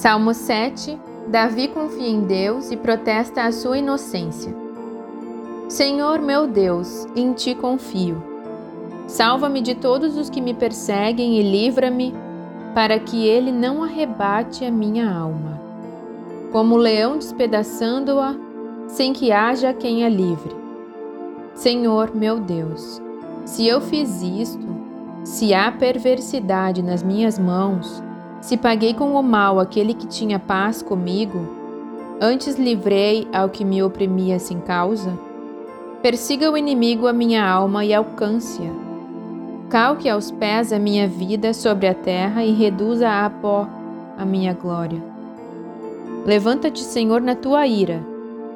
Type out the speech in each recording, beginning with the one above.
Salmo 7 Davi confia em Deus e protesta a sua inocência. Senhor meu Deus, em ti confio. Salva-me de todos os que me perseguem e livra-me, para que ele não arrebate a minha alma. Como o leão despedaçando-a, sem que haja quem a livre. Senhor meu Deus, se eu fiz isto, se há perversidade nas minhas mãos, se paguei com o mal aquele que tinha paz comigo, antes livrei ao que me oprimia sem causa, persiga o inimigo a minha alma e alcance-a. Calque aos pés a minha vida sobre a terra e reduza a pó a minha glória. Levanta-te, Senhor, na tua ira,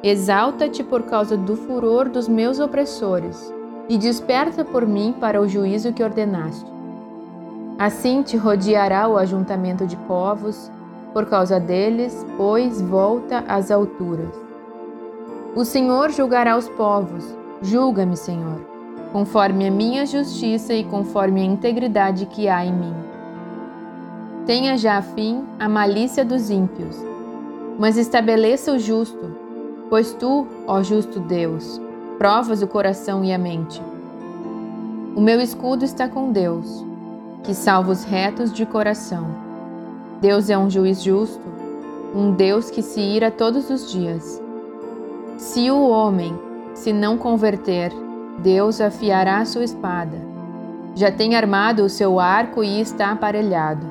exalta-te por causa do furor dos meus opressores, e desperta por mim para o juízo que ordenaste. Assim te rodeará o ajuntamento de povos, por causa deles, pois volta às alturas. O Senhor julgará os povos, julga-me, Senhor, conforme a minha justiça e conforme a integridade que há em mim. Tenha já fim a malícia dos ímpios, mas estabeleça o justo, pois tu, ó justo Deus, provas o coração e a mente. O meu escudo está com Deus que salva os retos de coração. Deus é um juiz justo, um Deus que se ira todos os dias. Se o homem se não converter, Deus afiará sua espada. Já tem armado o seu arco e está aparelhado.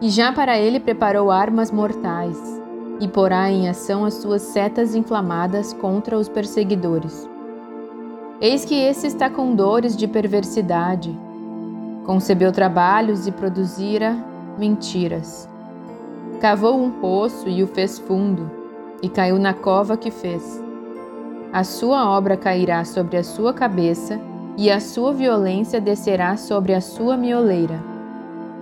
E já para ele preparou armas mortais, e porá em ação as suas setas inflamadas contra os perseguidores. Eis que esse está com dores de perversidade, Concebeu trabalhos e produzira mentiras. Cavou um poço e o fez fundo, e caiu na cova que fez. A sua obra cairá sobre a sua cabeça, e a sua violência descerá sobre a sua mioleira.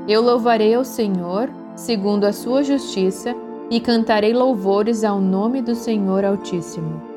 Eu louvarei ao Senhor, segundo a sua justiça, e cantarei louvores ao nome do Senhor Altíssimo.